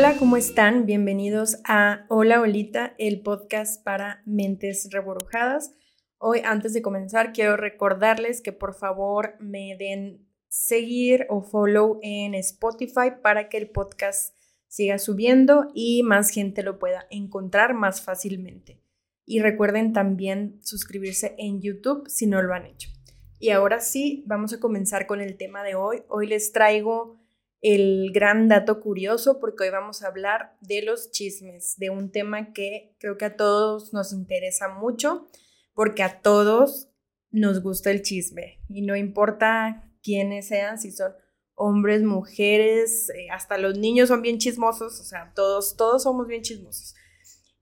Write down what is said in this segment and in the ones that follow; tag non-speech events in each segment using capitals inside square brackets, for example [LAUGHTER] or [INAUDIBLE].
Hola, ¿cómo están? Bienvenidos a Hola Olita, el podcast para mentes reborujadas. Hoy, antes de comenzar, quiero recordarles que por favor me den seguir o follow en Spotify para que el podcast siga subiendo y más gente lo pueda encontrar más fácilmente. Y recuerden también suscribirse en YouTube si no lo han hecho. Y ahora sí, vamos a comenzar con el tema de hoy. Hoy les traigo el gran dato curioso porque hoy vamos a hablar de los chismes, de un tema que creo que a todos nos interesa mucho porque a todos nos gusta el chisme y no importa quiénes sean, si son hombres, mujeres, eh, hasta los niños son bien chismosos, o sea, todos, todos somos bien chismosos.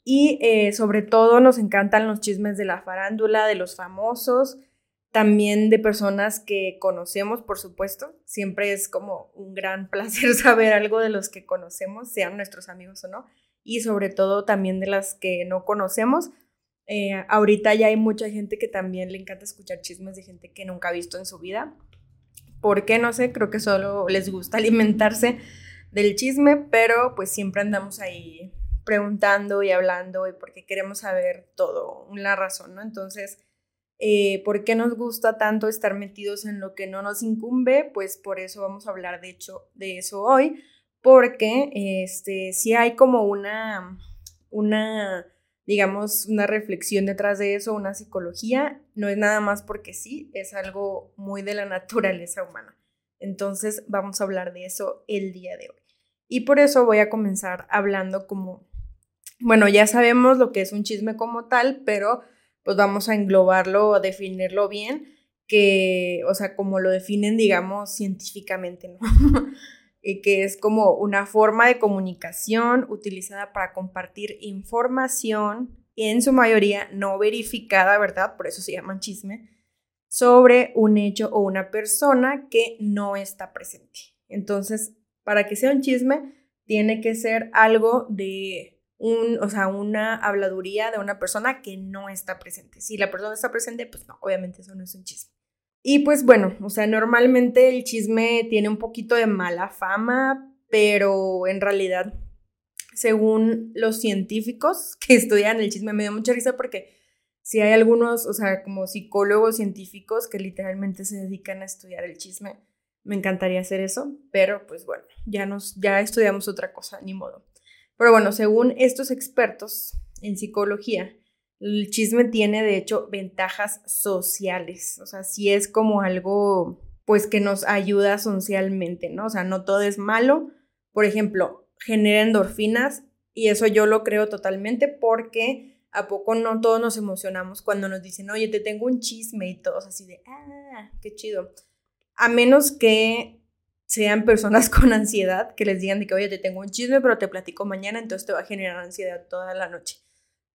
Y eh, sobre todo nos encantan los chismes de la farándula, de los famosos, también de personas que conocemos, por supuesto. Siempre es como un gran [LAUGHS] placer saber algo de los que conocemos, sean nuestros amigos o no, y sobre todo también de las que no conocemos. Eh, ahorita ya hay mucha gente que también le encanta escuchar chismes de gente que nunca ha visto en su vida. ¿Por qué? No sé, creo que solo les gusta [LAUGHS] alimentarse del chisme, pero pues siempre andamos ahí preguntando y hablando y porque queremos saber todo, la razón, ¿no? Entonces, eh, ¿Por qué nos gusta tanto estar metidos en lo que no nos incumbe? Pues por eso vamos a hablar de hecho de eso hoy, porque este, si hay como una, una, digamos, una reflexión detrás de eso, una psicología, no es nada más porque sí, es algo muy de la naturaleza humana. Entonces vamos a hablar de eso el día de hoy. Y por eso voy a comenzar hablando como, bueno, ya sabemos lo que es un chisme como tal, pero pues vamos a englobarlo, a definirlo bien, que, o sea, como lo definen, digamos, científicamente, ¿no? [LAUGHS] y que es como una forma de comunicación utilizada para compartir información, en su mayoría no verificada, ¿verdad? Por eso se llaman chisme, sobre un hecho o una persona que no está presente. Entonces, para que sea un chisme, tiene que ser algo de un, o sea, una habladuría de una persona que no está presente. Si la persona está presente, pues no, obviamente eso no es un chisme. Y pues bueno, o sea, normalmente el chisme tiene un poquito de mala fama, pero en realidad, según los científicos que [LAUGHS] estudian el chisme, me dio mucha risa porque si hay algunos, o sea, como psicólogos científicos que literalmente se dedican a estudiar el chisme, me encantaría hacer eso, pero pues bueno, ya nos ya estudiamos otra cosa, ni modo. Pero bueno, según estos expertos en psicología, el chisme tiene de hecho ventajas sociales, o sea, sí es como algo pues que nos ayuda socialmente, ¿no? O sea, no todo es malo. Por ejemplo, genera endorfinas y eso yo lo creo totalmente porque a poco no todos nos emocionamos cuando nos dicen, oye, te tengo un chisme y todos así de, ah, qué chido. A menos que sean personas [LAUGHS] con ansiedad que les digan de que, oye, te tengo un chisme, pero te platico mañana, entonces te va a generar ansiedad toda la noche.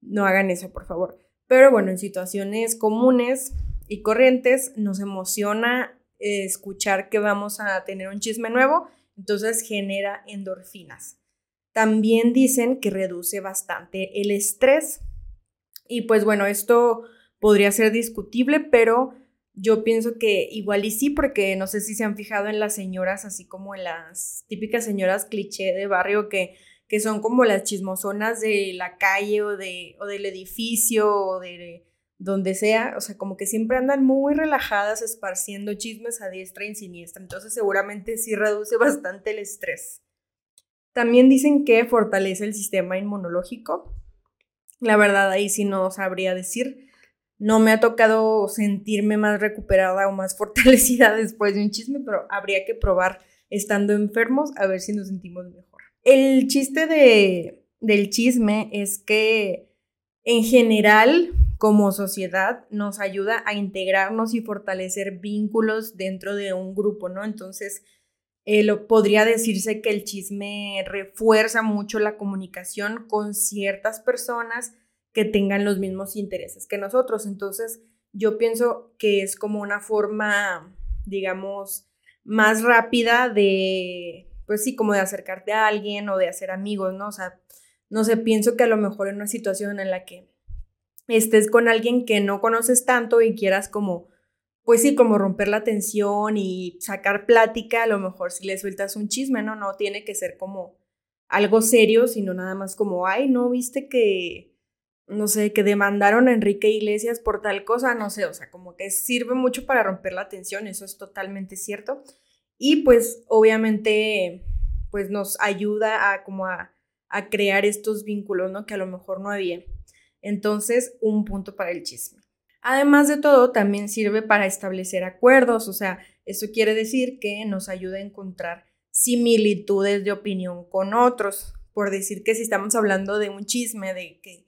No hagan eso, por favor. Pero bueno, en situaciones comunes y corrientes nos emociona eh, escuchar que vamos a tener un chisme nuevo, entonces genera endorfinas. También dicen que reduce bastante el estrés. Y pues bueno, esto podría ser discutible, pero yo pienso que igual y sí, porque no sé si se han fijado en las señoras, así como las típicas señoras cliché de barrio que, que son como las chismosonas de la calle o, de, o del edificio o de donde sea, o sea, como que siempre andan muy relajadas esparciendo chismes a diestra y siniestra, entonces seguramente sí reduce [LAUGHS] bastante el estrés. También dicen que fortalece el sistema inmunológico. La verdad ahí sí no sabría decir, no me ha tocado sentirme más recuperada o más [LAUGHS] fortalecida después de un chisme, pero habría que probar estando enfermos a ver si nos sentimos mejor. El chiste de, del chisme es que en general, como sociedad, nos ayuda a integrarnos y fortalecer vínculos dentro de un grupo, ¿no? Entonces, eh, lo, podría decirse que el chisme refuerza mucho la comunicación con ciertas personas que tengan los mismos intereses que nosotros. Entonces, yo pienso que es como una forma, digamos, más rápida de, pues sí, como de acercarte a alguien o de hacer amigos, ¿no? O sea, no sé, pienso que a lo mejor en una situación en la que estés con alguien que no conoces tanto y quieras como, pues sí, como romper la tensión y sacar plática, a lo mejor si le sueltas un chisme, ¿no? No tiene que ser como algo serio, sino nada más como, ay, no, viste que, no sé, que demandaron a Enrique Iglesias por tal cosa, no sé, o sea, como que sirve mucho para romper la tensión, eso es totalmente cierto. Y pues obviamente, pues nos ayuda a como a, a crear estos vínculos, ¿no? Que a lo mejor no había. Entonces, un punto para el chisme. Además de todo, también sirve para establecer acuerdos, o sea, eso quiere decir que nos ayuda a encontrar similitudes de opinión con otros. Por decir que si estamos hablando de un chisme de que,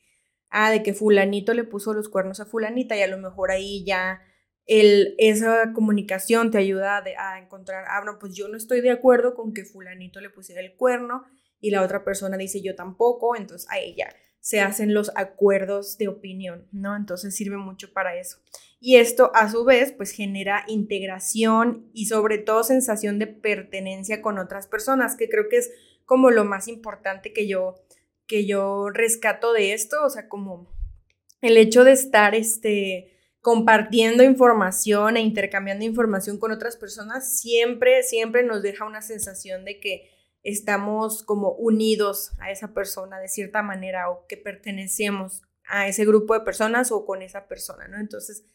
ah, de que fulanito le puso los cuernos a fulanita y a lo mejor ahí ya el, esa comunicación te ayuda a, encontrar, ah, no, pues yo no estoy de acuerdo con que fulanito le pusiera el cuerno y la otra persona dice yo tampoco, entonces ahí ya se hacen los acuerdos de opinión, ¿no? Entonces sirve mucho para eso. Y esto a su vez pues genera integración y sobre todo sensación de pertenencia con otras personas, que creo que es como lo más importante que yo que yo rescato de esto, o sea, como el hecho de estar este compartiendo información e intercambiando información con otras personas siempre siempre nos deja una sensación de que estamos como unidos a esa persona de cierta manera o que pertenecemos a ese grupo de personas o con esa persona, ¿no? Entonces,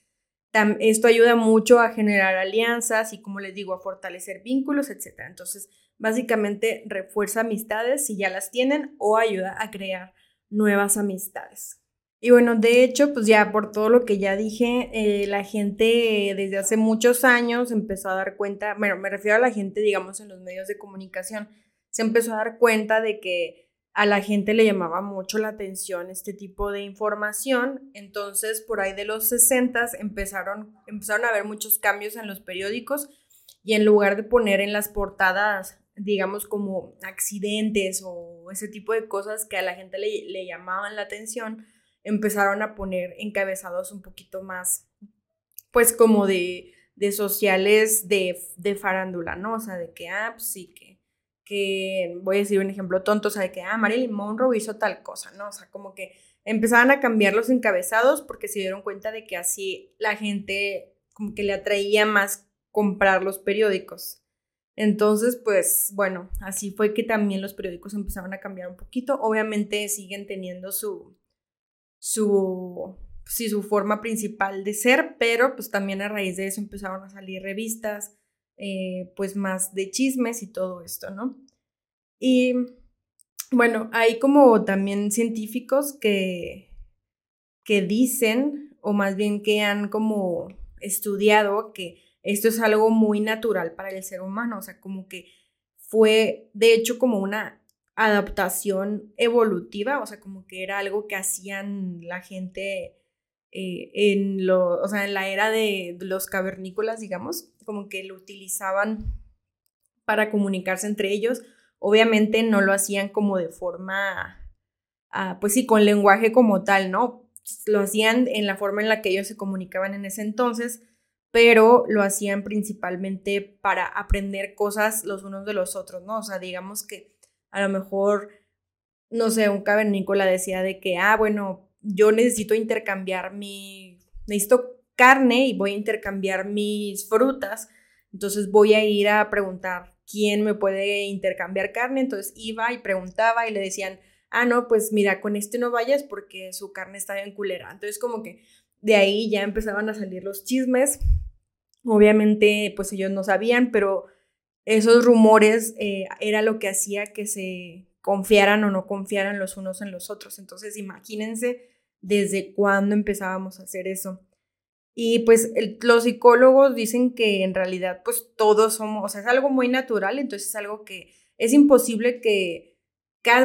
esto ayuda mucho a generar alianzas y, como les digo, a fortalecer vínculos, etc. Entonces, básicamente refuerza amistades si ya las tienen o ayuda a crear nuevas amistades. Y bueno, de hecho, pues ya por todo lo que ya dije, eh, la gente desde hace muchos años empezó a dar cuenta, bueno, me refiero a la gente, digamos, en los medios de comunicación, se empezó a dar cuenta de que a la gente le llamaba mucho la atención este tipo de información. Entonces, por ahí de los 60 empezaron, empezaron a haber muchos cambios en los periódicos y en lugar de poner en las portadas, digamos, como accidentes o ese tipo de cosas que a la gente le, llamaban la atención, empezaron a poner encabezados un poquito más, pues como de, de sociales de, de farándula, ¿no? O sea, de que, ah, pues sí, que que, voy a decir un ejemplo tonto, o sea, de que, ah, Marilyn Monroe hizo tal cosa, ¿no? O sea, como que empezaban a cambiar los encabezados porque se dieron cuenta de que así la gente como que le atraía más comprar los periódicos. Entonces, pues bueno, así fue que también los periódicos empezaron a cambiar un poquito. Obviamente siguen teniendo su, su, sí, su forma principal de ser, pero pues también a raíz de eso empezaron a salir revistas, eh, pues más de chismes y todo esto, ¿no? Y bueno, hay como también científicos que, que dicen, o más bien que han como estudiado que esto es algo muy natural para el ser humano, o sea, como que fue de hecho como una adaptación evolutiva, o sea, como que era algo que hacían la gente eh, en, lo, o sea, en la era de los cavernícolas, digamos, como que lo utilizaban para comunicarse entre ellos. Obviamente no lo hacían como de forma, ah, pues sí, con lenguaje como tal, ¿no? Lo hacían en la forma en la que ellos se comunicaban en ese entonces, pero lo hacían principalmente para aprender cosas los unos de los otros, ¿no? O sea, digamos que a lo mejor, no sé, un cavernícola decía de que, ah, bueno, yo necesito intercambiar mi, necesito carne y voy a intercambiar mis frutas, entonces voy a ir a preguntar quién me puede intercambiar carne, entonces iba y preguntaba y le decían, ah, no, pues mira, con este no vayas porque su carne está bien culera. Entonces como que de ahí ya empezaban a salir los chismes. Obviamente, pues ellos no sabían, pero esos rumores eh, era lo que hacía que se confiaran o no confiaran los unos en los otros. Entonces, imagínense desde cuándo empezábamos a hacer eso. Y pues los psicólogos dicen que en realidad pues todos somos, o sea, es algo muy natural, entonces es algo que es imposible que,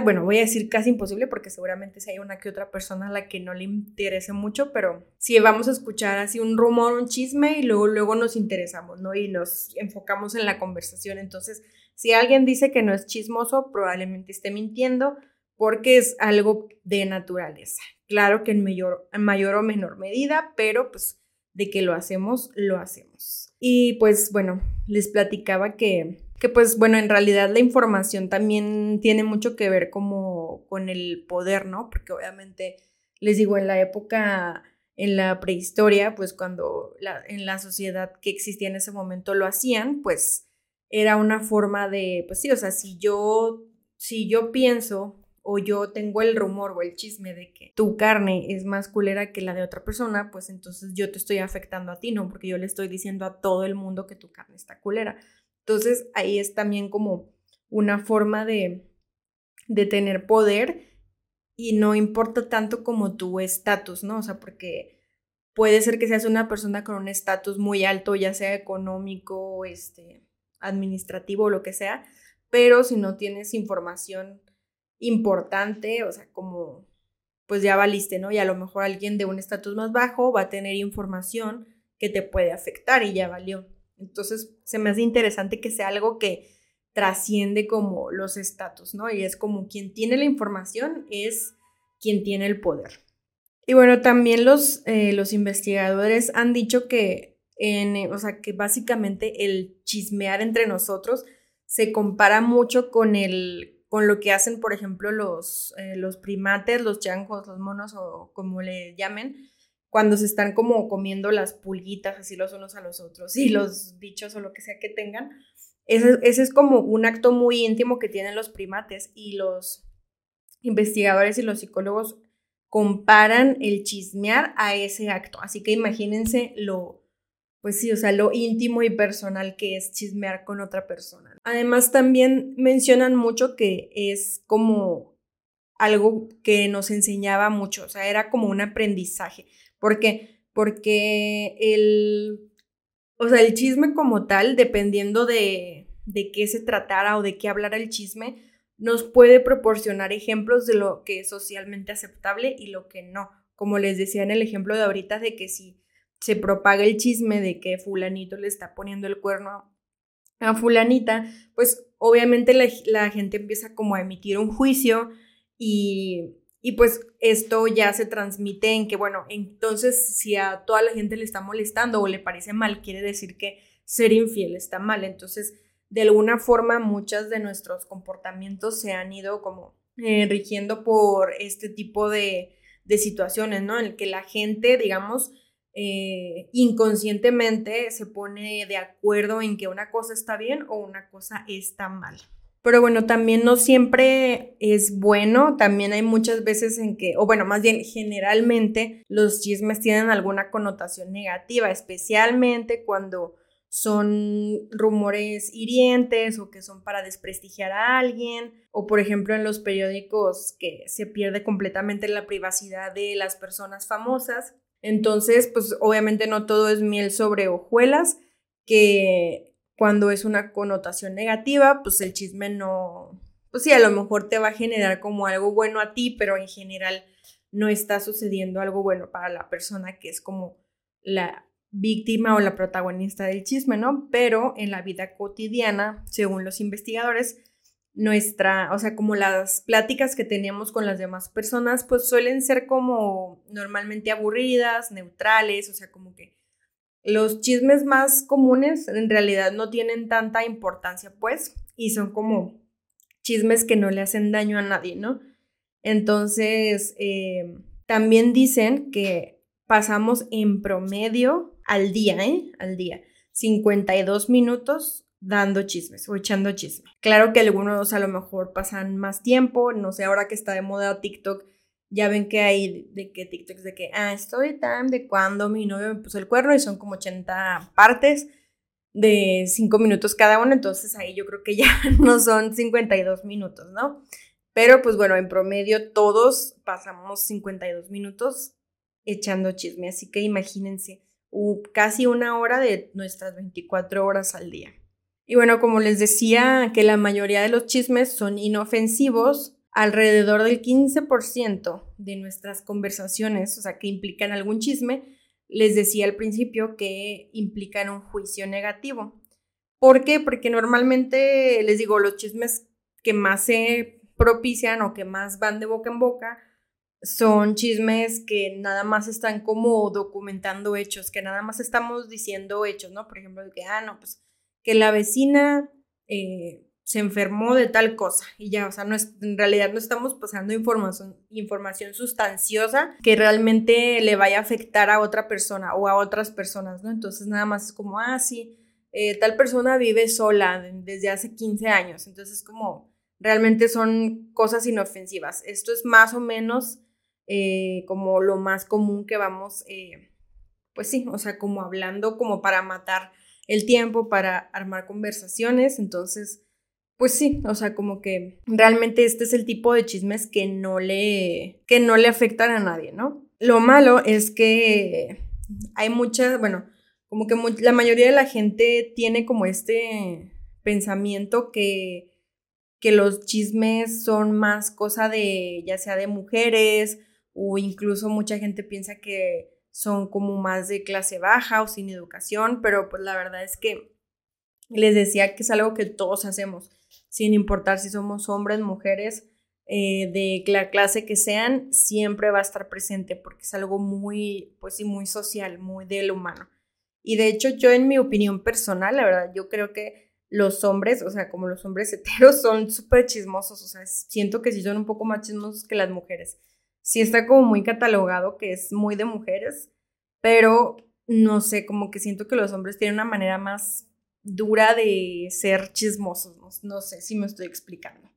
bueno, voy a decir casi imposible porque seguramente si hay una que otra persona a la que no le interese mucho, pero si vamos a escuchar así un rumor, un chisme y luego, luego nos interesamos, ¿no? Y nos enfocamos en la conversación. Entonces, si alguien dice que no es chismoso, probablemente esté mintiendo porque es algo de naturaleza. Claro que en mayor, en mayor o menor medida, pero pues de que lo hacemos, lo hacemos. Y pues bueno, les platicaba que, que pues bueno, en realidad la información también tiene mucho que ver como con el poder, ¿no? Porque obviamente, les digo, en la época, en la prehistoria, pues cuando en la sociedad que existía en ese momento lo hacían, pues era una forma de, pues sí, o sea, si yo si yo pienso o yo tengo el rumor o el chisme de que tu carne es más culera que la de otra persona, pues entonces yo te estoy afectando a ti, ¿no? Porque yo le estoy diciendo a todo el mundo que tu carne está culera. Entonces ahí es también como una forma de, de tener poder y no importa tanto como tu estatus, ¿no? O sea, porque puede ser que seas una persona con un estatus muy alto, ya sea económico, este, administrativo o lo que sea, pero si no tienes información importante, o sea, como pues ya valiste, ¿no? Y a lo mejor alguien de un estatus más bajo va a tener información que te puede afectar y ya valió. Entonces, se me hace interesante que sea algo que trasciende como los estatus, ¿no? Y es como quien tiene la información es quien tiene el poder. Y bueno, también los, eh, los investigadores han dicho que, en, o sea, que básicamente el chismear entre nosotros se compara mucho con el con lo que hacen, por ejemplo, los, eh, los primates, los chancos, los monos o como le llamen, cuando se están como comiendo las pulguitas así los unos a los otros y los bichos o lo que sea que tengan. Ese, ese es como un acto muy íntimo que tienen los primates y los investigadores y los psicólogos comparan el chismear a ese acto. Así que imagínense lo, pues sí, o sea, lo íntimo y personal que es chismear con otra persona. Además, también mencionan mucho que es como algo que nos enseñaba mucho, o sea, era como un aprendizaje. ¿Por qué? Porque el, o sea, el chisme como tal, dependiendo de, de qué se tratara o de qué hablara el chisme, nos puede proporcionar ejemplos de lo que es socialmente aceptable y lo que no. Como les decía en el ejemplo de ahorita, de que si se propaga el chisme de que fulanito le está poniendo el cuerno a fulanita, pues obviamente la, gente empieza como a emitir un juicio y, y, pues esto ya se transmite en que, bueno, entonces si a toda la gente le está molestando o le parece mal, quiere decir que ser infiel está mal. Entonces, de alguna forma, muchos de nuestros comportamientos se han ido como eh, rigiendo por este tipo de, de situaciones, ¿no? En el que la gente, digamos, eh, inconscientemente se pone de acuerdo en que una cosa está bien o una cosa está mal. Pero bueno, también no siempre es bueno, también hay muchas veces en que, o bueno, más bien generalmente los chismes tienen alguna connotación negativa, especialmente cuando son rumores hirientes o que son para desprestigiar a alguien, o por ejemplo en los periódicos que se pierde completamente la privacidad de las personas famosas entonces, pues obviamente no todo es miel sobre hojuelas, que cuando es una connotación negativa, pues el chisme no, pues sí, a lo mejor te va a generar como algo bueno a ti, pero en general no está sucediendo algo bueno para la persona que es como la víctima o la protagonista del chisme, ¿no? Pero en la vida cotidiana, según los investigadores, nuestra, o sea, como las pláticas que teníamos con las demás personas, pues suelen ser como normalmente aburridas, neutrales, o sea, como que los chismes más comunes en realidad no tienen tanta importancia, pues, y son como chismes que no le hacen daño a nadie, ¿no? Entonces, eh, también dicen que pasamos en promedio al día, ¿eh? Al día, 52 minutos dando chismes o echando chisme. Claro que algunos a lo mejor pasan más tiempo, no sé, ahora que está de moda TikTok, ya ven que hay de que TikTok de que, ah, story time de cuando mi novio me puso el cuerno y son como 80 partes de 5 minutos cada uno, entonces ahí yo creo que ya [LAUGHS] no son 52 minutos, ¿no? Pero pues bueno, en promedio todos pasamos 52 minutos echando chisme, así que imagínense, casi una hora de nuestras 24 horas al día. Y bueno, como les decía, que la mayoría de los chismes son inofensivos, alrededor del 15% de nuestras conversaciones, o sea, que implican algún chisme, les decía al principio que implican un juicio negativo. ¿Por qué? Porque normalmente, les digo, los chismes que más se propician o que más van de boca en boca son chismes que nada más están como documentando hechos, que nada más estamos diciendo hechos, ¿no? Por ejemplo, de que, ah, no, pues que la vecina eh, se enfermó de tal cosa y ya, o sea, no es, en realidad no estamos pasando información, información sustanciosa que realmente le vaya a afectar a otra persona o a otras personas, ¿no? Entonces nada más es como, ah, sí, eh, tal persona vive sola desde hace 15 años, entonces como, realmente son cosas inofensivas. Esto es más o menos eh, como lo más común que vamos, pues sí, o sea, como hablando como para matar el tiempo, para armar conversaciones. Entonces, pues sí, o sea, como que realmente este es el tipo de chismes que no le, que no le afectan a nadie, ¿no? Lo malo es que hay muchas, bueno, como que la mayoría de la gente tiene como este pensamiento que, que los chismes son más cosa de, ya sea de mujeres, o incluso mucha gente piensa que son como más de clase baja o sin educación, pero pues la verdad es que les decía que es algo que todos hacemos, sin importar si somos hombres, mujeres, eh, de la clase que sean, siempre va a estar presente porque es algo muy, pues sí, muy social, muy del humano. Y de hecho yo en mi opinión personal, la verdad, yo creo que los hombres, o sea, como los hombres [LAUGHS] heteros, son súper chismosos, o sea, siento que sí son un poco más chismosos que las mujeres. Sí está como muy catalogado que es muy de mujeres, pero no sé, como que siento que los hombres tienen una manera más dura de ser chismosos, no, no sé si me estoy explicando.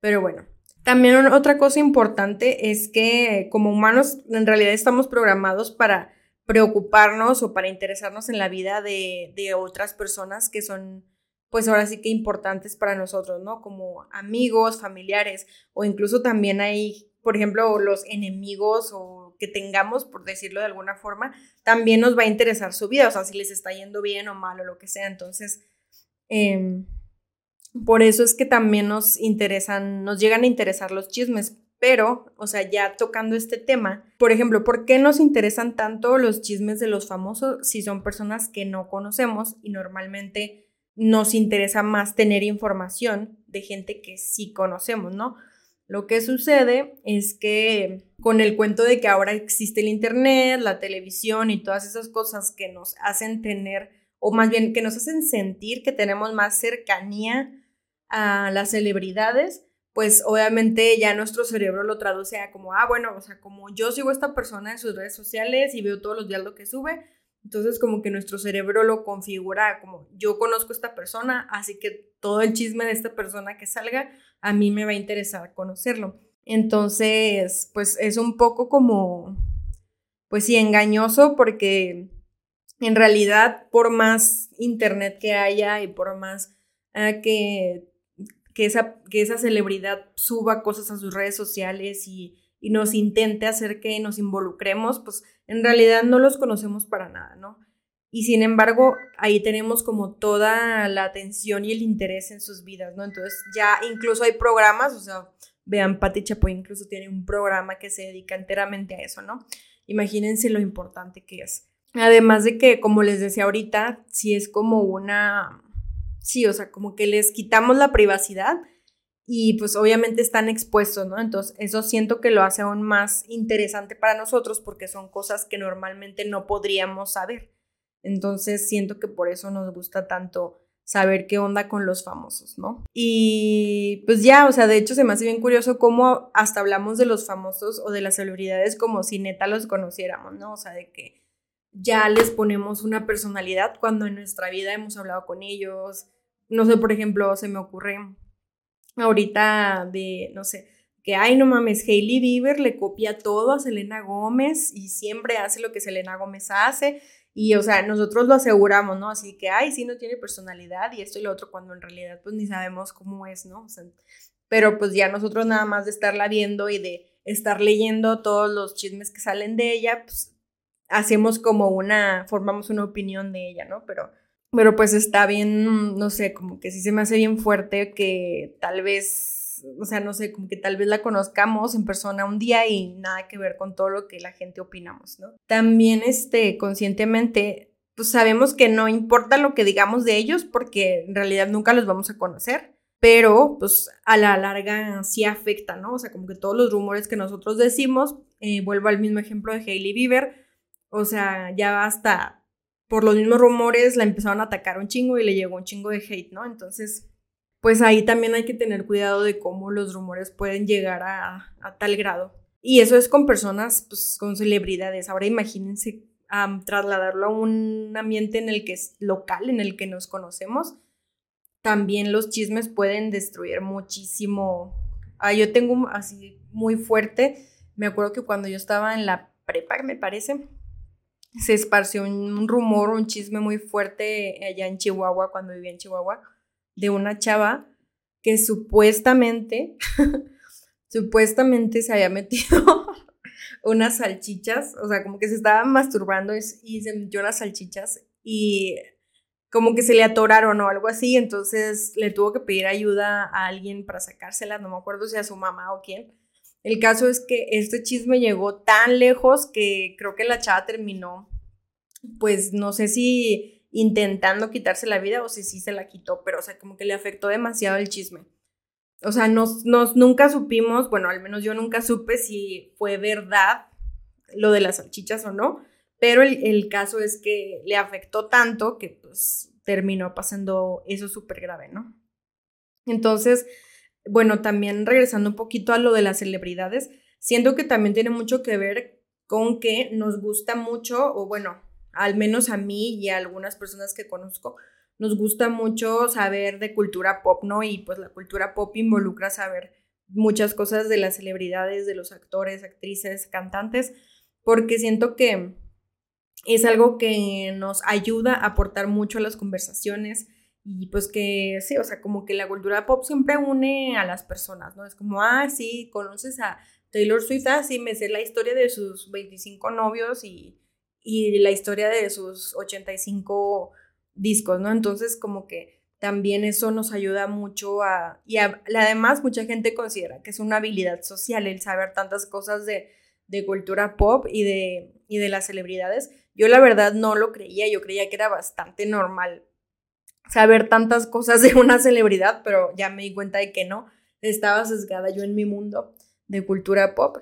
Pero bueno, también otra cosa importante es que como humanos en realidad estamos programados para preocuparnos o para interesarnos en la vida de, de, otras personas que son, pues ahora sí que importantes para nosotros, ¿no? Como amigos, familiares o incluso también hay, por ejemplo, los enemigos o que tengamos, por decirlo de alguna forma, también nos va a interesar su vida, o sea, si les está yendo bien o mal o lo que sea. Entonces, eh, por eso es que también nos interesan, nos llegan a interesar los chismes. Pero, o sea, ya tocando este tema, por ejemplo, ¿por qué nos interesan tanto los chismes de los famosos si son personas que no conocemos y normalmente nos interesa más tener información de gente que sí conocemos, ¿no? Lo que sucede es que con el cuento de que ahora existe el Internet, la televisión y todas esas cosas que nos hacen tener, o más bien que nos hacen sentir que tenemos más cercanía a las celebridades, pues obviamente ya nuestro cerebro lo traduce a como, ah, bueno, o sea, como yo sigo a esta persona en sus redes sociales y veo todos los días lo que sube, entonces como que nuestro cerebro lo configura como yo conozco a esta persona, así que todo el chisme de esta persona que salga, a mí me va a interesar conocerlo. Entonces, pues es un poco como, pues sí, engañoso porque en realidad por más internet que haya y por más ah, que que esa, que esa celebridad suba cosas a sus redes sociales y, nos intente hacer que nos involucremos, pues en realidad no los conocemos para nada, ¿no? Y sin embargo, ahí tenemos como toda la atención y el interés en sus vidas, ¿no? Entonces ya incluso hay programas, o sea, vean, Pati Chapoy incluso tiene un programa que se dedica enteramente a eso, ¿no? Imagínense lo importante que es. Además de que, como les decía ahorita, si es como una, sí, o sea, como que les quitamos la privacidad y pues obviamente están expuestos, ¿no? Entonces eso siento que lo hace aún más interesante para nosotros porque son cosas que normalmente no podríamos saber. Entonces siento que por eso nos gusta tanto saber qué onda con los famosos, ¿no? Y pues ya, o sea, de hecho se me hace bien curioso cómo hasta hablamos de los famosos o de las celebridades como si neta los conociéramos, ¿no? O sea, de que ya les ponemos una personalidad cuando en nuestra vida hemos hablado con ellos, no sé, por ejemplo, se me ocurre ahorita de, no sé, que, ay, no mames, Hailey Bieber le copia todo a Selena Gómez y siempre hace lo que Selena Gómez hace. Y, o sea, nosotros lo aseguramos, ¿no? Así que, ay, sí, no tiene personalidad y esto y lo otro, cuando en realidad, pues, ni sabemos cómo es, ¿no? O sea, pero, pues, ya nosotros nada más de estarla viendo y de estar leyendo todos los chismes que salen de ella, pues, hacemos como una, formamos una opinión de ella, ¿no? Pero, pero pues está bien, no sé, como que sí se me hace bien fuerte que tal vez, o sea, no sé, como que tal vez la conozcamos en persona un día y nada que ver con todo lo que la gente opinamos, ¿no? También, este, conscientemente, pues sabemos que no importa lo que digamos de ellos porque en realidad nunca los vamos a conocer, pero pues a la larga sí afecta, ¿no? O sea, como que todos los rumores que nosotros decimos, eh, vuelvo al mismo ejemplo de Hailey Bieber, o sea, ya hasta por los mismos rumores la empezaron a atacar un chingo y le llegó un chingo de hate, ¿no? Entonces, pues ahí también hay que tener cuidado de cómo los rumores pueden llegar a, tal grado. Y eso es con personas, pues con celebridades. Ahora imagínense trasladarlo a un ambiente en el que es local, en el que nos conocemos. también los chismes pueden destruir muchísimo. Ah, yo tengo así muy fuerte, me acuerdo que cuando yo estaba en la prepa, me parece, se esparció un, rumor, un chisme muy fuerte allá en Chihuahua, cuando vivía en Chihuahua, de una chava que supuestamente, [LAUGHS] supuestamente se había metido [LAUGHS] unas salchichas, o sea, como que se estaba masturbando y se metió unas salchichas y como que se le atoraron o algo así, entonces le tuvo que pedir ayuda a alguien para sacárselas, no me acuerdo si a su mamá o quién. El caso es que este chisme llegó tan lejos que creo que la chava terminó, pues no sé si intentando quitarse la vida o si sí se la quitó, pero o sea, como que le afectó demasiado el chisme. O sea, nos, nos nunca supimos, bueno, al menos yo nunca supe si fue verdad lo de las salchichas o no, pero el, caso es que le afectó tanto que pues terminó pasando eso súper grave, ¿no? Entonces, bueno, también regresando un poquito a lo de las celebridades, siento que también tiene mucho que ver con que nos gusta mucho, o bueno, al menos a mí y a algunas personas que conozco, nos gusta mucho saber de cultura pop, ¿no? Y pues la cultura pop involucra saber muchas cosas de las celebridades, de los actores, actrices, cantantes, porque siento que es algo que nos ayuda a aportar mucho a las conversaciones y pues que sí, o sea, como que la cultura pop siempre une a las personas, ¿no? Es como, ah, sí, conoces a Taylor Swift, ah, sí, me sé la historia de sus 25 novios y, y la historia de sus 85 discos, ¿no? Entonces, como que también eso nos ayuda mucho a, y además mucha gente considera que es una habilidad social el saber tantas cosas de, de cultura pop y de, y de las celebridades. Yo la verdad no lo creía, yo creía que era bastante normal saber tantas cosas de una celebridad, pero ya me di cuenta de que no, estaba sesgada yo en mi mundo de cultura pop.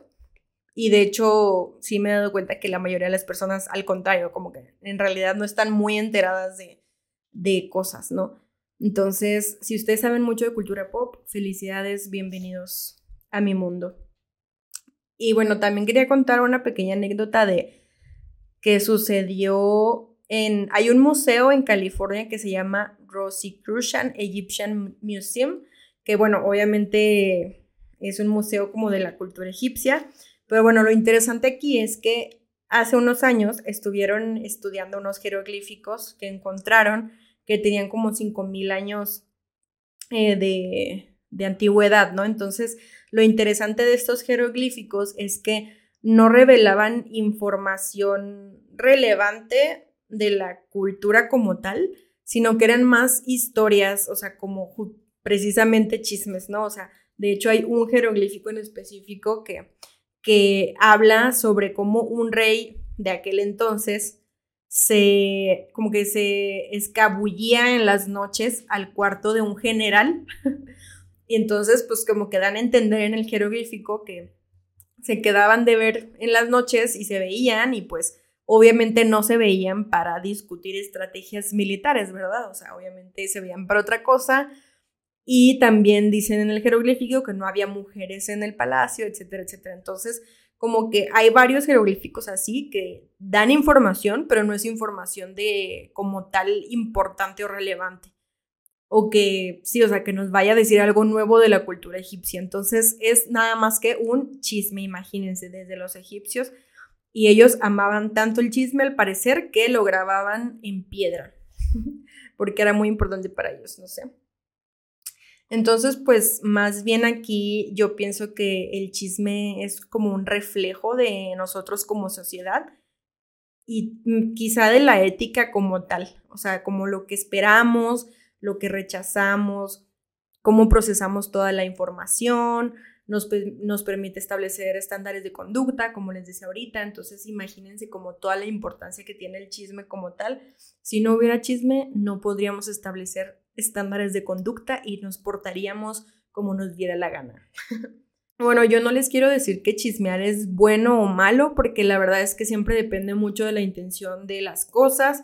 Y de hecho, sí me he dado cuenta que la mayoría de las personas, al contrario, como que en realidad no están muy enteradas de, de cosas, ¿no? Entonces, si ustedes saben mucho de cultura pop, felicidades, bienvenidos a mi mundo. Y bueno, también quería contar una pequeña anécdota de que sucedió en, hay un museo en California que se llama Rosicrucian Egyptian Museum, que bueno, obviamente es un museo como de la cultura egipcia, pero bueno, lo interesante aquí es que hace unos años estuvieron estudiando unos jeroglíficos que encontraron que tenían como 5.000 años eh, de, de antigüedad, ¿no? Entonces, lo interesante de estos jeroglíficos es que no revelaban información relevante de la cultura como tal, sino que eran más historias, o sea, como precisamente chismes, ¿no? O sea, de hecho hay un jeroglífico en específico que, que habla sobre cómo un rey de aquel entonces se, como que se escabullía en las noches al cuarto de un general. [LAUGHS] y entonces, pues como que dan a entender en el jeroglífico que se quedaban de ver en las noches y se veían y pues obviamente no se veían para discutir estrategias militares, ¿verdad? O sea, obviamente se veían para otra cosa. Y también dicen en el jeroglífico que no había mujeres en el palacio, etcétera, etcétera. Entonces, como que hay varios jeroglíficos así que dan información, pero no es información de como tal importante o relevante. O que sí, o sea, que nos vaya a decir algo nuevo de la cultura egipcia. Entonces, es nada más que un chisme, imagínense, desde los egipcios y ellos amaban tanto el chisme al parecer que lo grababan en piedra, [LAUGHS] porque era muy importante para ellos, no sé. Entonces, pues más bien aquí yo pienso que el chisme es como un reflejo de nosotros como sociedad y mm, quizá de la ética como tal, o sea, como lo que esperamos, lo que rechazamos, cómo procesamos toda la información, nos, nos permite establecer estándares de conducta, como les decía ahorita, entonces imagínense como toda la importancia que tiene el chisme como tal. Si no hubiera chisme, no podríamos establecer estándares de conducta y nos portaríamos como nos diera la gana. [LAUGHS] Bueno, yo no les quiero decir que chismear es bueno o malo, porque la verdad es que siempre depende mucho de la intención de las cosas,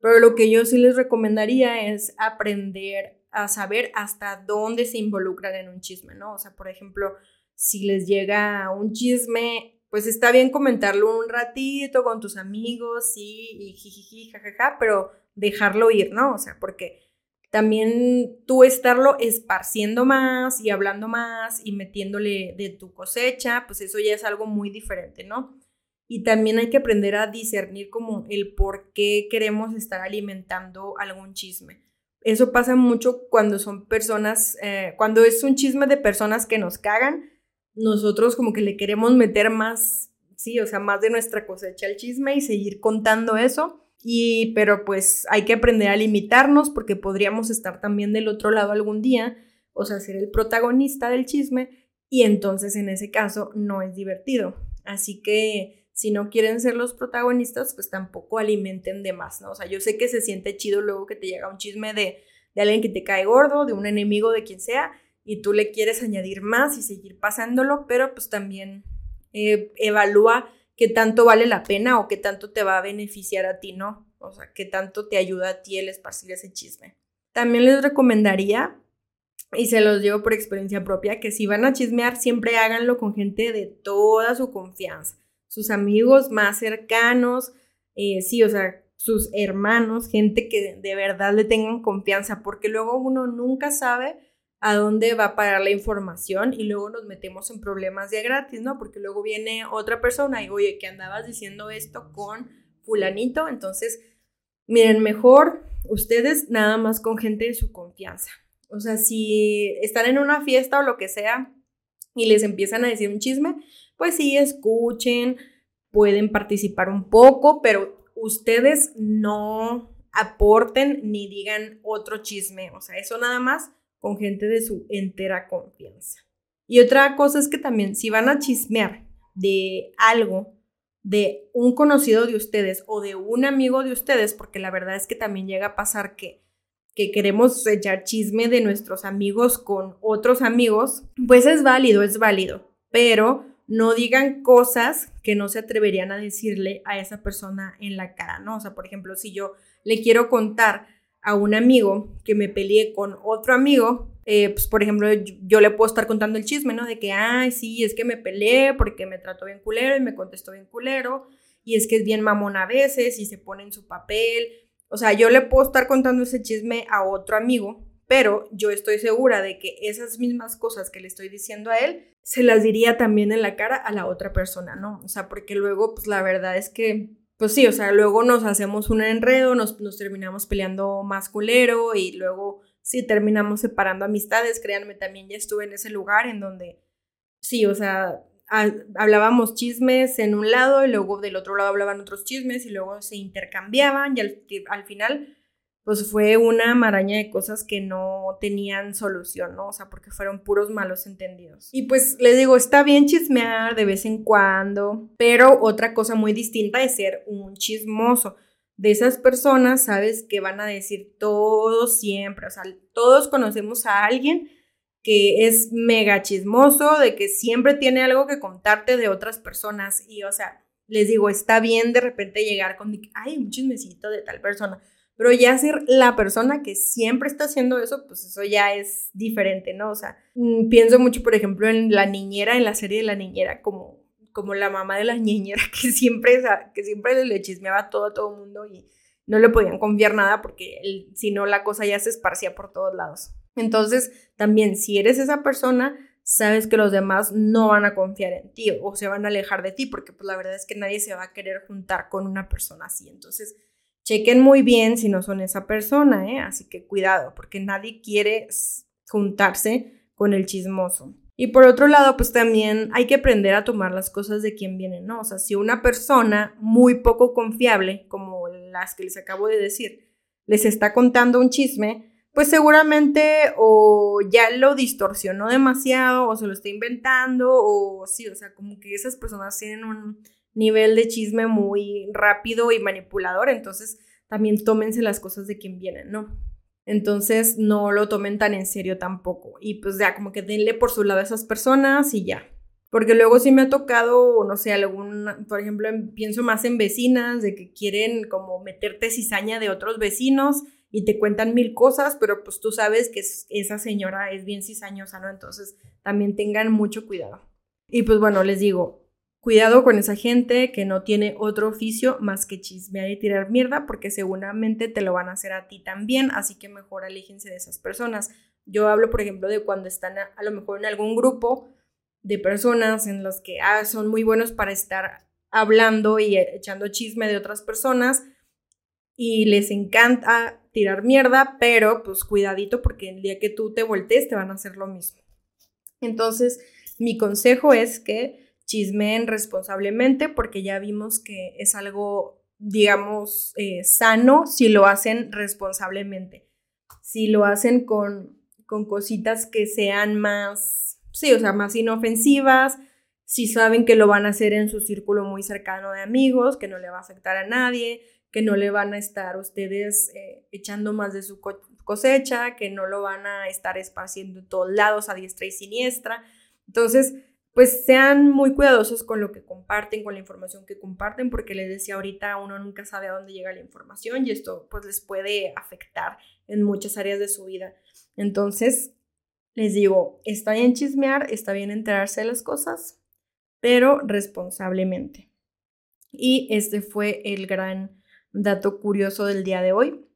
pero lo que yo sí les recomendaría es aprender a saber hasta dónde se involucran en un chisme, ¿no? O sea, por ejemplo, si les llega un chisme, pues está bien comentarlo un ratito con tus amigos, sí, y jijiji, jajaja, pero dejarlo ir, ¿no? O sea, porque también tú estarlo esparciendo más y hablando más y metiéndole de tu cosecha, pues eso ya es algo muy diferente, ¿no? Y también hay que aprender a discernir como el por qué queremos estar alimentando algún chisme. Eso pasa mucho cuando son personas, eh, cuando es un chisme de personas que nos cagan, nosotros como que le queremos meter más, sí, o sea, más de nuestra cosecha al chisme y seguir contando eso. Y, pero pues hay que aprender a limitarnos porque podríamos estar también del otro lado algún día, o sea, ser el protagonista del chisme y entonces en ese caso no es divertido. Así que si no quieren ser los protagonistas, pues tampoco alimenten de más, ¿no? O sea, yo sé que se siente chido luego que te llega un chisme de, de alguien que te cae gordo, de un enemigo, de quien sea, y tú le quieres añadir más y seguir pasándolo, pero pues también eh, evalúa qué tanto vale la pena o qué tanto te va a beneficiar a ti, ¿no? O sea, qué tanto te ayuda a ti el esparcir ese chisme. También les recomendaría, y se los digo por experiencia propia, que si van a chismear, siempre háganlo con gente de toda su confianza sus amigos más cercanos, eh, sí, o sea, sus hermanos, gente que de verdad le tengan confianza, porque luego uno nunca sabe a dónde va a parar la información y luego nos metemos en problemas de gratis, ¿no? Porque luego viene otra persona y, oye, que andabas diciendo esto con fulanito, entonces, miren, mejor ustedes nada más con gente de su confianza. O sea, si están en una fiesta o lo que sea y les empiezan a decir un chisme, pues sí, escuchen, pueden participar un poco, pero ustedes no aporten ni digan otro chisme, o sea, eso nada más con gente de su entera confianza. Y otra cosa es que también si van a chismear de algo de un conocido de ustedes o de un amigo de ustedes, porque la verdad es que también llega a pasar que, que queremos echar chisme de nuestros amigos con otros amigos, pues es válido, es válido, pero no digan cosas que no se atreverían a decirle a esa persona en la cara, ¿no? O sea, por ejemplo, si yo le quiero contar a un amigo que me peleé con otro amigo, eh, pues por ejemplo, yo, le puedo estar contando el chisme, ¿no? De que, ay, sí, es que me peleé porque me trató bien culero y me contestó bien culero, y es que es bien mamón a veces y se pone en su papel. O sea, yo le puedo estar contando ese chisme a otro amigo pero yo estoy segura de que esas mismas cosas que le estoy diciendo a él, se las diría también en la cara a la otra persona, ¿no? O sea, porque luego, pues la verdad es que, pues sí, o sea, luego nos hacemos un enredo, nos, terminamos peleando más culero y luego sí terminamos separando amistades, créanme, también ya estuve en ese lugar en donde, sí, o sea, hablábamos chismes en un lado y luego del otro lado hablaban otros chismes y luego se intercambiaban y al, al final pues fue una maraña de cosas que no tenían solución, ¿no? O sea, porque fueron puros malos entendidos. Y pues les digo, está bien chismear de vez en cuando, pero otra cosa muy distinta es ser un chismoso. De esas personas, sabes que van a decir todo siempre, o sea, todos conocemos a alguien que es mega chismoso, de que siempre tiene algo que contarte de otras personas y, o sea, les digo, está bien de repente llegar con, ay, un chismecito de tal persona pero ya ser la persona que siempre está haciendo eso, pues eso ya es diferente, ¿no? O sea, mm, pienso mucho, por ejemplo, en la niñera, en la serie de la niñera, como, como la mamá de la niñera [LAUGHS] que siempre, que siempre le chismeaba todo a todo el mundo y no le podían confiar nada porque si no la cosa ya se esparcía por todos lados. Entonces, también si eres esa persona, sabes que los demás no van a confiar en ti o se van a alejar de ti porque pues la verdad es que nadie se va a querer juntar con una persona así. Entonces, chequen muy bien si no son esa persona, ¿eh? Así que cuidado, porque nadie quiere juntarse con el chismoso. Y por otro lado, pues también hay que aprender a tomar las cosas de quien vienen, ¿no? O sea, si una persona muy poco confiable, como las que les acabo de decir, les está contando un chisme, pues seguramente o ya lo distorsionó demasiado o se lo está inventando o sí, o sea, como que esas personas tienen un nivel de chisme muy rápido y manipulador, entonces también tómense las cosas de quien vienen, ¿no? Entonces no lo tomen tan en serio tampoco. Y pues ya como que denle por su lado a esas personas y ya. Porque luego sí me ha tocado, no sé, algún, por ejemplo, pienso más en vecinas de que quieren como meterte cizaña de otros vecinos y te cuentan mil cosas, pero pues tú sabes que esa señora es bien cizañosa, ¿no? Entonces también tengan mucho cuidado. Y pues bueno, les digo, cuidado con esa gente que no tiene otro oficio más que chismear y tirar mierda, porque seguramente te lo van a hacer a ti también, así que mejor aléjense de esas personas. Yo hablo, por ejemplo, de cuando están a, lo mejor en algún grupo de personas en los que ah, son muy buenos para estar hablando y echando chisme de otras personas y les encanta tirar mierda, pero pues cuidadito porque el día que tú te voltees te van a hacer lo mismo. Entonces, mi consejo es que chismeen responsablemente porque ya vimos que es algo, digamos, eh, sano si lo hacen responsablemente. Si lo hacen con, con cositas que sean más, sí, o sea, más inofensivas, si saben que lo van a hacer en su círculo muy cercano de amigos, que no le va a afectar a nadie, que no le van a estar ustedes eh, echando más de su cosecha, que no lo van a estar esparciendo en todos lados a diestra y siniestra. Entonces, pues sean muy cuidadosos con lo que comparten, con la información que comparten, porque les decía ahorita, uno nunca sabe a dónde llega la información y esto pues les puede afectar en muchas áreas de su vida. Entonces, les digo, está bien chismear, está bien enterarse de las cosas, pero responsablemente. Y este fue el gran dato curioso del día de hoy.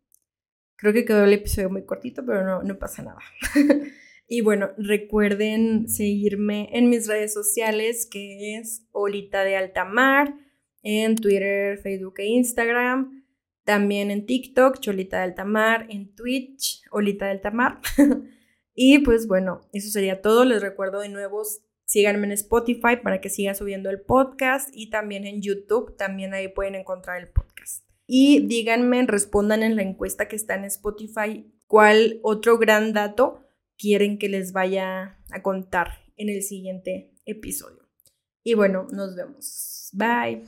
Creo que quedó el episodio muy cortito, pero no, no pasa nada. [LAUGHS] Y bueno, recuerden seguirme en mis redes sociales, que es Olita de Altamar, en Twitter, Facebook e Instagram. También en TikTok, Cholita de Altamar, en Twitch, Olita de Altamar. [LAUGHS] y pues bueno, eso sería todo. Les recuerdo de nuevo, síganme en Spotify para que siga subiendo el podcast y también en YouTube, también ahí pueden encontrar el podcast. Y díganme, respondan en la encuesta que está en Spotify, cuál otro gran dato quieren que les vaya a contar en el siguiente episodio. Y bueno, nos vemos. Bye.